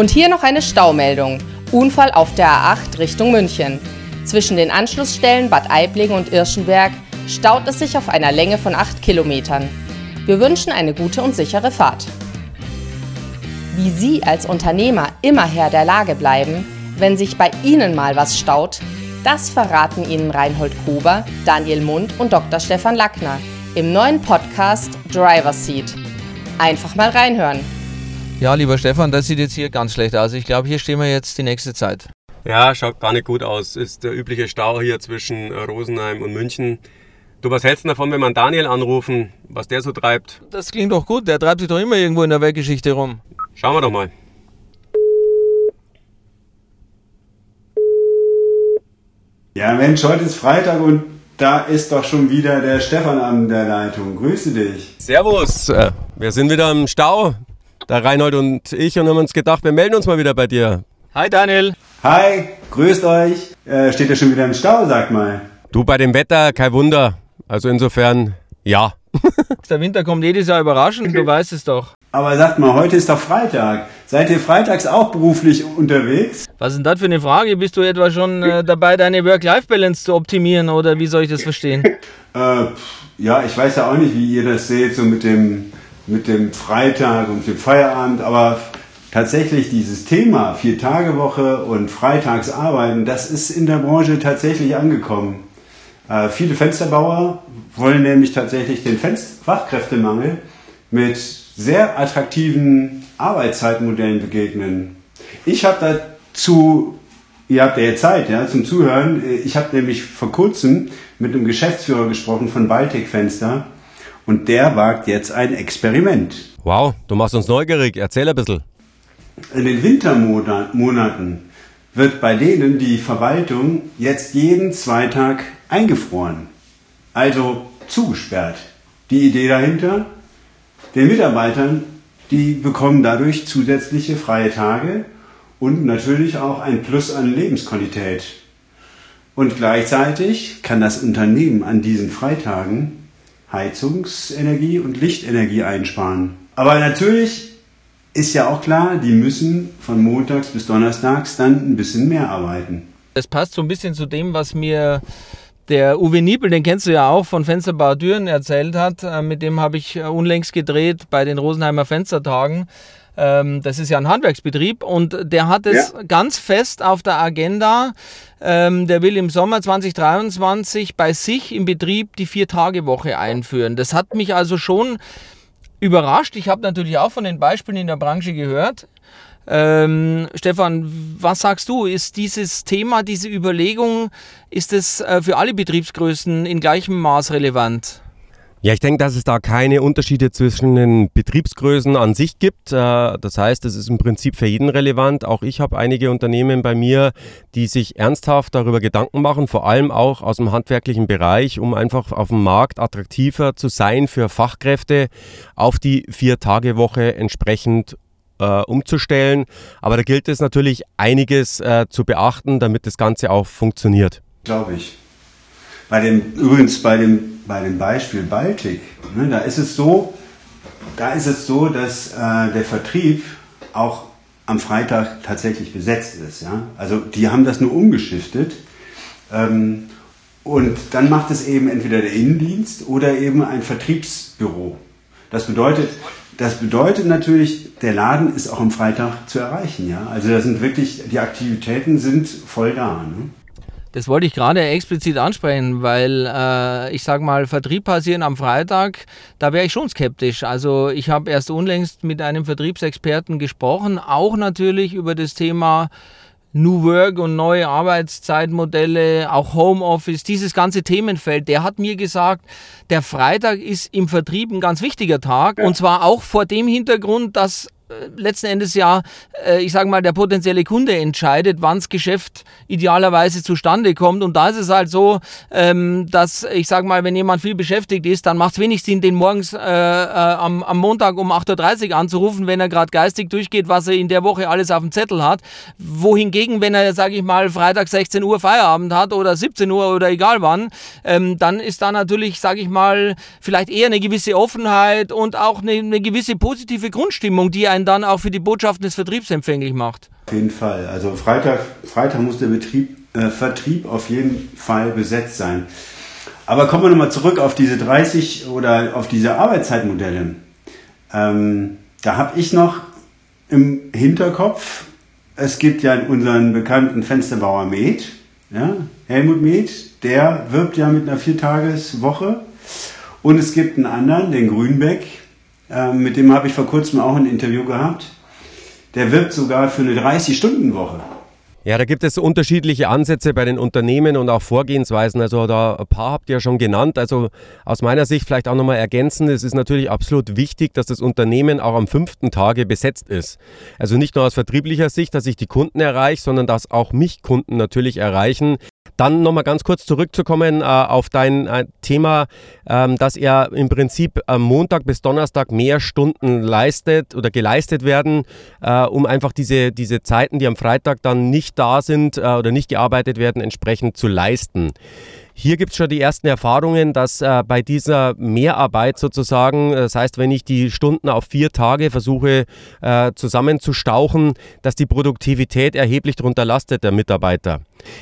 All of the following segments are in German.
Und hier noch eine Staumeldung. Unfall auf der A8 Richtung München. Zwischen den Anschlussstellen Bad Aibling und Irschenberg staut es sich auf einer Länge von 8 Kilometern. Wir wünschen eine gute und sichere Fahrt. Wie Sie als Unternehmer immer Herr der Lage bleiben, wenn sich bei Ihnen mal was staut, das verraten Ihnen Reinhold Kober, Daniel Mund und Dr. Stefan Lackner im neuen Podcast Driver Seat. Einfach mal reinhören. Ja, lieber Stefan, das sieht jetzt hier ganz schlecht aus. Ich glaube, hier stehen wir jetzt die nächste Zeit. Ja, schaut gar nicht gut aus. Ist der übliche Stau hier zwischen Rosenheim und München. Du, was hältst du davon, wenn wir Daniel anrufen, was der so treibt? Das klingt doch gut. Der treibt sich doch immer irgendwo in der Weltgeschichte rum. Schauen wir doch mal. Ja, Mensch, heute ist Freitag und da ist doch schon wieder der Stefan an der Leitung. Grüße dich. Servus. Äh, wir sind wieder im Stau, der Reinhold und ich, und haben uns gedacht, wir melden uns mal wieder bei dir. Hi Daniel. Hi, grüßt euch. Äh, steht ja schon wieder im Stau, sag mal. Du, bei dem Wetter, kein Wunder. Also insofern, ja. der Winter kommt jedes Jahr überraschend, du weißt es doch. Aber sagt mal, heute ist doch Freitag. Seid ihr freitags auch beruflich unterwegs? Was ist denn das für eine Frage? Bist du etwa schon äh, dabei, deine Work-Life-Balance zu optimieren oder wie soll ich das verstehen? äh, ja, ich weiß ja auch nicht, wie ihr das seht, so mit dem, mit dem Freitag und dem Feierabend, aber tatsächlich dieses Thema Vier-Tage-Woche und Freitagsarbeiten, das ist in der Branche tatsächlich angekommen. Äh, viele Fensterbauer wollen nämlich tatsächlich den Fachkräftemangel mit sehr attraktiven Arbeitszeitmodellen begegnen. Ich habe dazu, ihr habt ja jetzt Zeit ja, zum Zuhören, ich habe nämlich vor kurzem mit einem Geschäftsführer gesprochen von Baltic Fenster und der wagt jetzt ein Experiment. Wow, du machst uns neugierig, erzähl ein bisschen. In den Wintermonaten wird bei denen die Verwaltung jetzt jeden Zweitag eingefroren, also zugesperrt. Die Idee dahinter, den Mitarbeitern, die bekommen dadurch zusätzliche freie Tage und natürlich auch ein Plus an Lebensqualität. Und gleichzeitig kann das Unternehmen an diesen Freitagen Heizungsenergie und Lichtenergie einsparen. Aber natürlich ist ja auch klar, die müssen von montags bis donnerstags dann ein bisschen mehr arbeiten. Das passt so ein bisschen zu dem, was mir der Uwe Niepel, den kennst du ja auch von Fensterbau Düren, erzählt hat. Äh, mit dem habe ich äh, unlängst gedreht bei den Rosenheimer Fenstertagen. Ähm, das ist ja ein Handwerksbetrieb und der hat es ja. ganz fest auf der Agenda. Ähm, der will im Sommer 2023 bei sich im Betrieb die Vier-Tage-Woche einführen. Das hat mich also schon überrascht. Ich habe natürlich auch von den Beispielen in der Branche gehört. Ähm, Stefan, was sagst du? Ist dieses Thema, diese Überlegung, ist es äh, für alle Betriebsgrößen in gleichem Maß relevant? Ja, ich denke, dass es da keine Unterschiede zwischen den Betriebsgrößen an sich gibt. Äh, das heißt, es ist im Prinzip für jeden relevant. Auch ich habe einige Unternehmen bei mir, die sich ernsthaft darüber Gedanken machen, vor allem auch aus dem handwerklichen Bereich, um einfach auf dem Markt attraktiver zu sein für Fachkräfte, auf die Vier-Tage-Woche entsprechend äh, umzustellen. Aber da gilt es natürlich einiges äh, zu beachten, damit das Ganze auch funktioniert. Glaube ich. Bei dem, übrigens bei dem, bei dem Beispiel Baltic, ne, da ist es so, da ist es so, dass äh, der Vertrieb auch am Freitag tatsächlich besetzt ist. Ja? Also die haben das nur umgeschiftet. Ähm, und dann macht es eben entweder der Innendienst oder eben ein Vertriebsbüro. Das bedeutet, das bedeutet natürlich, der Laden ist auch am Freitag zu erreichen. Ja? Also da sind wirklich, die Aktivitäten sind voll da. Ne? Das wollte ich gerade explizit ansprechen, weil äh, ich sage mal, Vertrieb passieren am Freitag, da wäre ich schon skeptisch. Also ich habe erst unlängst mit einem Vertriebsexperten gesprochen, auch natürlich über das Thema New Work und neue Arbeitszeitmodelle, auch Homeoffice, dieses ganze Themenfeld, der hat mir gesagt, der Freitag ist im Vertrieb ein ganz wichtiger Tag ja. und zwar auch vor dem Hintergrund, dass letzten Endes ja, äh, ich sage mal, der potenzielle Kunde entscheidet, wann das Geschäft idealerweise zustande kommt. Und da ist es halt so, ähm, dass ich sage mal, wenn jemand viel beschäftigt ist, dann macht es wenig Sinn, den morgens äh, am, am Montag um 8.30 Uhr anzurufen, wenn er gerade geistig durchgeht, was er in der Woche alles auf dem Zettel hat. Wohingegen, wenn er, sage ich mal, Freitag 16 Uhr Feierabend hat oder 17 Uhr oder egal wann, ähm, dann ist da natürlich, sage ich mal, vielleicht eher eine gewisse Offenheit und auch eine, eine gewisse positive Grundstimmung, die ein einen dann auch für die Botschaften des Vertriebs empfänglich macht. Auf jeden Fall. Also Freitag, Freitag muss der Betrieb, äh, Vertrieb auf jeden Fall besetzt sein. Aber kommen wir nochmal zurück auf diese 30 oder auf diese Arbeitszeitmodelle. Ähm, da habe ich noch im Hinterkopf, es gibt ja unseren bekannten Fensterbauer Med, ja, Helmut Med, der wirbt ja mit einer Viertageswoche. Und es gibt einen anderen, den Grünbeck, äh, mit dem habe ich vor kurzem auch ein Interview gehabt. Der wirbt sogar für eine 30-Stunden-Woche. Ja, da gibt es unterschiedliche Ansätze bei den Unternehmen und auch Vorgehensweisen. Also da ein paar habt ihr ja schon genannt. Also aus meiner Sicht vielleicht auch nochmal ergänzen, es ist natürlich absolut wichtig, dass das Unternehmen auch am fünften Tage besetzt ist. Also nicht nur aus vertrieblicher Sicht, dass ich die Kunden erreiche, sondern dass auch mich Kunden natürlich erreichen, dann nochmal ganz kurz zurückzukommen äh, auf dein äh, Thema, ähm, dass er im Prinzip am Montag bis Donnerstag mehr Stunden leistet oder geleistet werden, äh, um einfach diese, diese Zeiten, die am Freitag dann nicht da sind äh, oder nicht gearbeitet werden, entsprechend zu leisten. Hier gibt es schon die ersten Erfahrungen, dass äh, bei dieser Mehrarbeit sozusagen, das heißt, wenn ich die Stunden auf vier Tage versuche äh, zusammenzustauchen, dass die Produktivität erheblich darunter lastet der Mitarbeiter.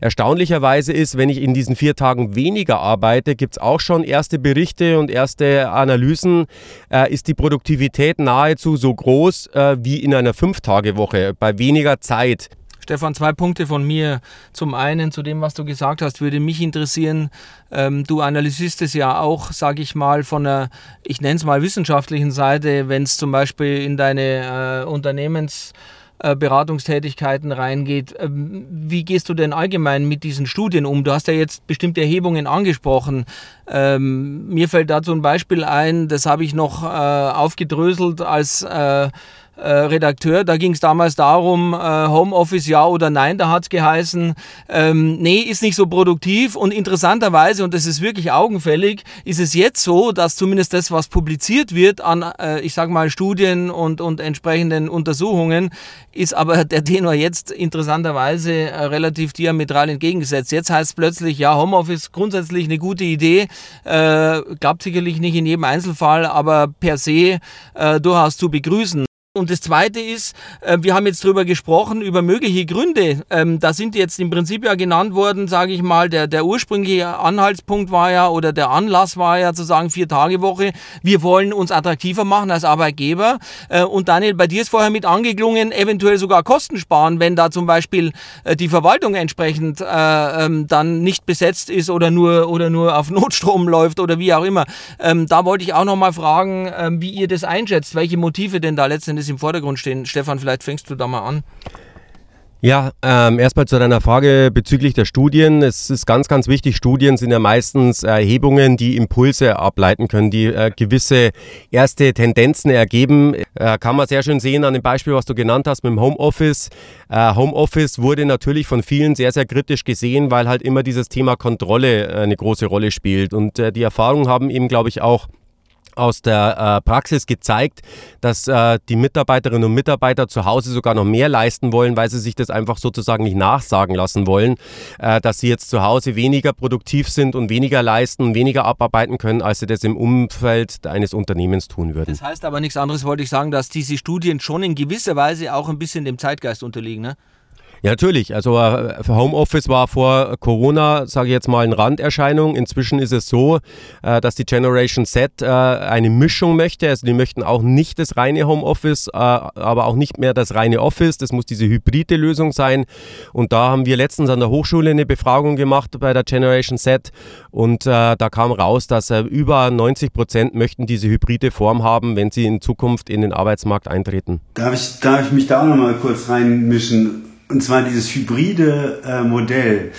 Erstaunlicherweise ist, wenn ich in diesen vier Tagen weniger arbeite, gibt es auch schon erste Berichte und erste Analysen, äh, ist die Produktivität nahezu so groß äh, wie in einer Fünf-Tage-Woche bei weniger Zeit. Stefan, zwei Punkte von mir. Zum einen zu dem, was du gesagt hast, würde mich interessieren. Ähm, du analysierst es ja auch, sage ich mal, von einer, ich nenne es mal wissenschaftlichen Seite, wenn es zum Beispiel in deine äh, Unternehmens äh, Beratungstätigkeiten reingeht. Ähm, wie gehst du denn allgemein mit diesen Studien um? Du hast ja jetzt bestimmte Erhebungen angesprochen. Ähm, mir fällt dazu ein Beispiel ein, das habe ich noch äh, aufgedröselt als äh, äh, Redakteur. Da ging es damals darum, äh, Homeoffice ja oder nein. Da hat es geheißen, ähm, nee, ist nicht so produktiv. Und interessanterweise, und das ist wirklich augenfällig, ist es jetzt so, dass zumindest das, was publiziert wird an, äh, ich sage mal, Studien und, und entsprechenden Untersuchungen, ist aber der Tenor jetzt interessanterweise äh, relativ diametral entgegengesetzt. Jetzt heißt es plötzlich, ja, Homeoffice grundsätzlich eine gute Idee. Äh, gab sicherlich nicht in jedem Einzelfall, aber per se äh, durchaus zu begrüßen. Und das Zweite ist, äh, wir haben jetzt darüber gesprochen, über mögliche Gründe. Ähm, da sind jetzt im Prinzip ja genannt worden, sage ich mal, der, der ursprüngliche Anhaltspunkt war ja oder der Anlass war ja zu sagen, vier Tage Woche, wir wollen uns attraktiver machen als Arbeitgeber. Äh, und Daniel, bei dir ist vorher mit angeklungen, eventuell sogar Kosten sparen, wenn da zum Beispiel äh, die Verwaltung entsprechend ähm, dann nicht besetzt ist oder nur, oder nur auf Notstrom läuft oder wie auch immer. Ähm, da wollte ich auch nochmal fragen, wie ihr das einschätzt, welche Motive denn da letztendlich Endes im Vordergrund stehen. Stefan, vielleicht fängst du da mal an. Ja, ähm, erstmal zu deiner Frage bezüglich der Studien. Es ist ganz, ganz wichtig. Studien sind ja meistens Erhebungen, die Impulse ableiten können, die äh, gewisse erste Tendenzen ergeben. Äh, kann man sehr schön sehen an dem Beispiel, was du genannt hast mit dem Homeoffice. Äh, Homeoffice wurde natürlich von vielen sehr, sehr kritisch gesehen, weil halt immer dieses Thema Kontrolle äh, eine große Rolle spielt. Und äh, die Erfahrungen haben eben, glaube ich, auch aus der äh, Praxis gezeigt, dass äh, die Mitarbeiterinnen und Mitarbeiter zu Hause sogar noch mehr leisten wollen, weil sie sich das einfach sozusagen nicht nachsagen lassen wollen, äh, dass sie jetzt zu Hause weniger produktiv sind und weniger leisten und weniger abarbeiten können, als sie das im Umfeld eines Unternehmens tun würden. Das heißt aber nichts anderes, wollte ich sagen, dass diese Studien schon in gewisser Weise auch ein bisschen dem Zeitgeist unterliegen, ne? Ja, natürlich. Also äh, Homeoffice war vor Corona, sage ich jetzt mal, eine Randerscheinung. Inzwischen ist es so, äh, dass die Generation Z äh, eine Mischung möchte. Also die möchten auch nicht das reine Homeoffice, aber auch nicht mehr das reine Office. Das muss diese hybride Lösung sein. Und da haben wir letztens an der Hochschule eine Befragung gemacht bei der Generation Z. Und da kam raus, dass über 90 Prozent möchten diese hybride Form haben, wenn sie in Zukunft in den Arbeitsmarkt eintreten. Darf ich, darf ich mich da auch nochmal kurz reinmischen? Und zwar dieses hybride äh, Modell.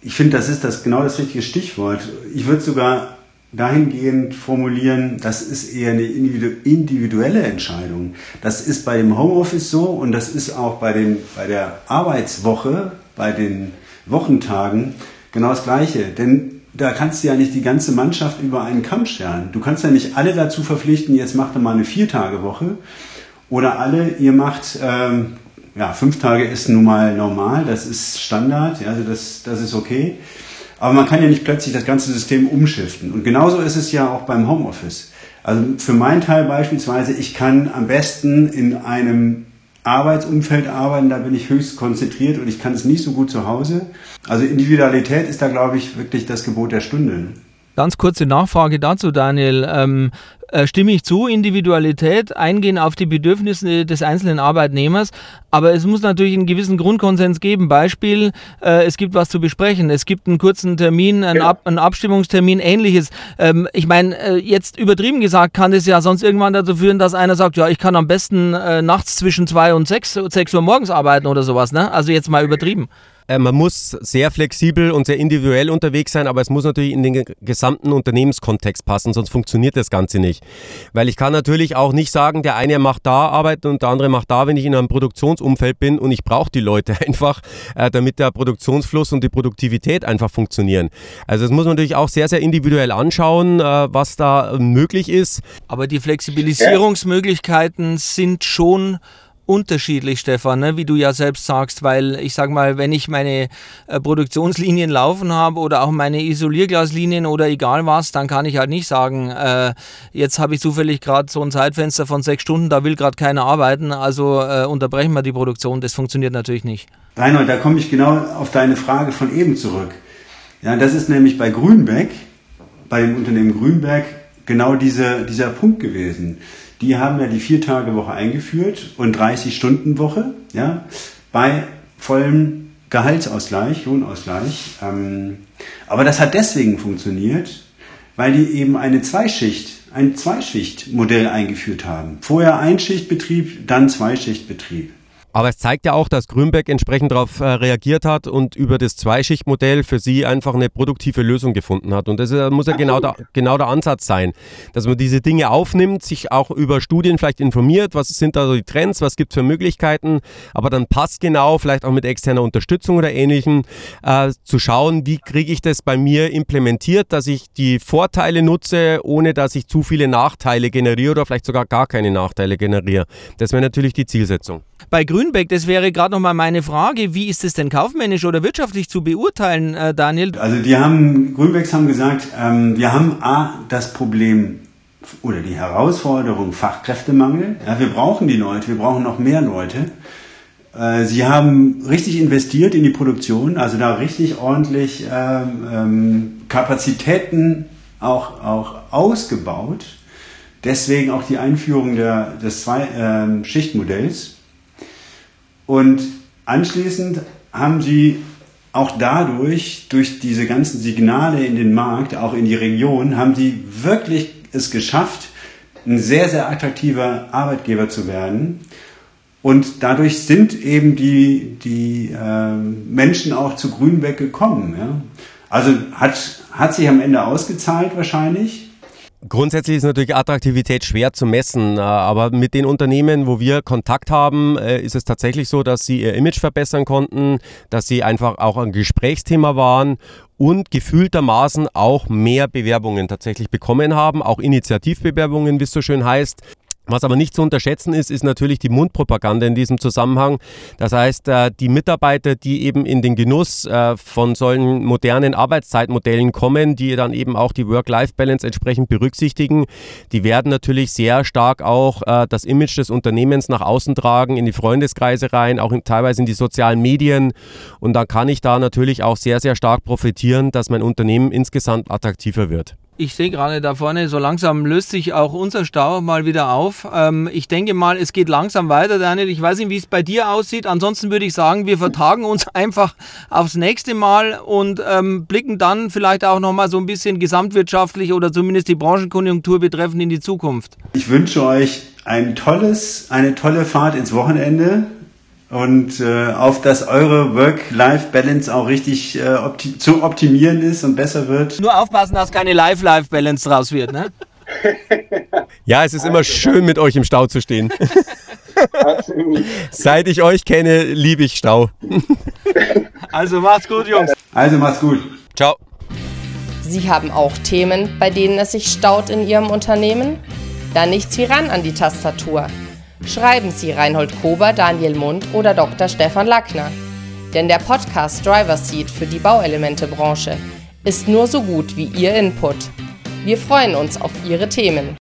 Ich finde, das ist das genau das richtige Stichwort. Ich würde sogar dahingehend formulieren, das ist eher eine individuelle Entscheidung. Das ist bei dem Homeoffice so und das ist auch bei, den, bei der Arbeitswoche, bei den Wochentagen genau das Gleiche. Denn da kannst du ja nicht die ganze Mannschaft über einen Kamm scheren. Du kannst ja nicht alle dazu verpflichten, jetzt macht ihr mal eine Viertagewoche oder alle, ihr macht ähm, ja, fünf Tage ist nun mal normal, das ist Standard, ja, also das, das ist okay. Aber man kann ja nicht plötzlich das ganze System umschiften. Und genauso ist es ja auch beim Homeoffice. Also für meinen Teil beispielsweise, ich kann am besten in einem Arbeitsumfeld arbeiten, da bin ich höchst konzentriert und ich kann es nicht so gut zu Hause. Also Individualität ist da, glaube ich, wirklich das Gebot der Stunde. Ganz kurze Nachfrage dazu, Daniel. Ähm, äh, stimme ich zu, Individualität, eingehen auf die Bedürfnisse des einzelnen Arbeitnehmers, aber es muss natürlich einen gewissen Grundkonsens geben. Beispiel, äh, es gibt was zu besprechen, es gibt einen kurzen Termin, einen, genau. Ab einen Abstimmungstermin, ähnliches. Ähm, ich meine, äh, jetzt übertrieben gesagt, kann es ja sonst irgendwann dazu führen, dass einer sagt, ja, ich kann am besten äh, nachts zwischen zwei und sechs, sechs Uhr morgens arbeiten oder sowas. Ne? Also jetzt mal übertrieben. Äh, man muss sehr flexibel und sehr individuell unterwegs sein, aber es muss natürlich in den gesamten Unternehmenskontext passen, sonst funktioniert das Ganze nicht. Weil ich kann natürlich auch nicht sagen, der eine macht da arbeiten und der andere macht da, wenn ich in einem Produktionsumfeld bin und ich brauche die Leute einfach, äh, damit der Produktionsfluss und die Produktivität einfach funktionieren. Also das muss man natürlich auch sehr, sehr individuell anschauen, äh, was da möglich ist. Aber die Flexibilisierungsmöglichkeiten sind schon unterschiedlich, Stefan, ne? wie du ja selbst sagst, weil ich sage mal, wenn ich meine äh, Produktionslinien laufen habe oder auch meine Isolierglaslinien oder egal was, dann kann ich halt nicht sagen, äh, jetzt habe ich zufällig gerade so ein Zeitfenster von sechs Stunden, da will gerade keiner arbeiten, also äh, unterbrechen wir die Produktion. Das funktioniert natürlich nicht. Reinhold, da komme ich genau auf deine Frage von eben zurück. Ja, das ist nämlich bei Grünbeck, bei dem Unternehmen Grünbeck, genau diese, dieser Punkt gewesen die haben ja die Vier-Tage-Woche eingeführt und 30-Stunden-Woche, ja, bei vollem Gehaltsausgleich, Lohnausgleich. Ähm, aber das hat deswegen funktioniert, weil die eben eine Zweischicht, ein Zweischichtmodell eingeführt haben. Vorher Einschichtbetrieb, dann Zweischichtbetrieb. Aber es zeigt ja auch, dass Grünbeck entsprechend darauf äh, reagiert hat und über das Zweischichtmodell für sie einfach eine produktive Lösung gefunden hat. Und das ist, muss ja genau der, genau der Ansatz sein, dass man diese Dinge aufnimmt, sich auch über Studien vielleicht informiert, was sind da so die Trends, was gibt es für Möglichkeiten, aber dann passt genau, vielleicht auch mit externer Unterstützung oder ähnlichem, äh, zu schauen, wie kriege ich das bei mir implementiert, dass ich die Vorteile nutze, ohne dass ich zu viele Nachteile generiere oder vielleicht sogar gar keine Nachteile generiere. Das wäre natürlich die Zielsetzung. Bei Grünbeck, das wäre gerade nochmal meine Frage, wie ist es denn kaufmännisch oder wirtschaftlich zu beurteilen, äh, Daniel? Also die haben, Grünbecks haben gesagt, ähm, wir haben A, das Problem oder die Herausforderung Fachkräftemangel. Ja, wir brauchen die Leute, wir brauchen noch mehr Leute. Äh, sie haben richtig investiert in die Produktion, also da richtig ordentlich ähm, ähm, Kapazitäten auch, auch ausgebaut. Deswegen auch die Einführung der, des Zwei-Schichtmodells. Ähm, und anschließend haben sie auch dadurch, durch diese ganzen Signale in den Markt, auch in die Region, haben sie wirklich es geschafft, ein sehr, sehr attraktiver Arbeitgeber zu werden. Und dadurch sind eben die, die äh, Menschen auch zu Grünbeck gekommen. Ja? Also hat, hat sich am Ende ausgezahlt wahrscheinlich. Grundsätzlich ist natürlich Attraktivität schwer zu messen, äh, aber mit den Unternehmen, wo wir Kontakt haben, äh, ist es tatsächlich so, dass sie ihr Image verbessern konnten, dass sie einfach auch ein Gesprächsthema waren und gefühltermaßen auch mehr Bewerbungen tatsächlich bekommen haben, auch Initiativbewerbungen, wie es so schön heißt. Was aber nicht zu unterschätzen ist, ist natürlich die Mundpropaganda in diesem Zusammenhang. Das heißt, äh, die Mitarbeiter, die eben in den Genuss äh, von solchen modernen Arbeitszeitmodellen kommen, die dann eben auch die Work-Life-Balance entsprechend berücksichtigen, die werden natürlich sehr stark auch äh, das Image des Unternehmens nach außen tragen, in die Freundeskreise rein, auch teilweise in die sozialen Medien. Und dann kann ich da natürlich auch sehr, sehr stark profitieren, dass mein Unternehmen insgesamt attraktiver wird. Ich sehe gerade da vorne, so langsam löst sich auch unser Stau mal wieder auf. Ähm, ich denke mal, es geht langsam weiter, Daniel. Ich weiß nicht, wie es bei dir aussieht. Ansonsten würde ich sagen, wir vertagen uns einfach aufs nächste Mal und ähm, blicken dann vielleicht auch nochmal so ein bisschen gesamtwirtschaftlich oder zumindest die Branchenkonjunktur betreffend in die Zukunft. Ich wünsche euch ein tolles, eine tolle Fahrt ins Wochenende und äh, auf dass eure Work-Life-Balance auch richtig äh, opti zu optimieren ist und besser wird. Nur aufpassen, dass keine Life-Life-Balance draus wird, ne? ja, es ist immer schön, mit euch im Stau zu stehen. Seit ich euch kenne, liebe ich Stau. also macht's gut, Jungs. Also macht's gut. Ciao. Sie haben auch Themen, bei denen es sich staut in Ihrem Unternehmen? Dann nichts wie ran an die Tastatur. Schreiben Sie Reinhold Kober, Daniel Mund oder Dr. Stefan Lackner. Denn der Podcast Driver Seat für die Bauelementebranche ist nur so gut wie Ihr Input. Wir freuen uns auf Ihre Themen.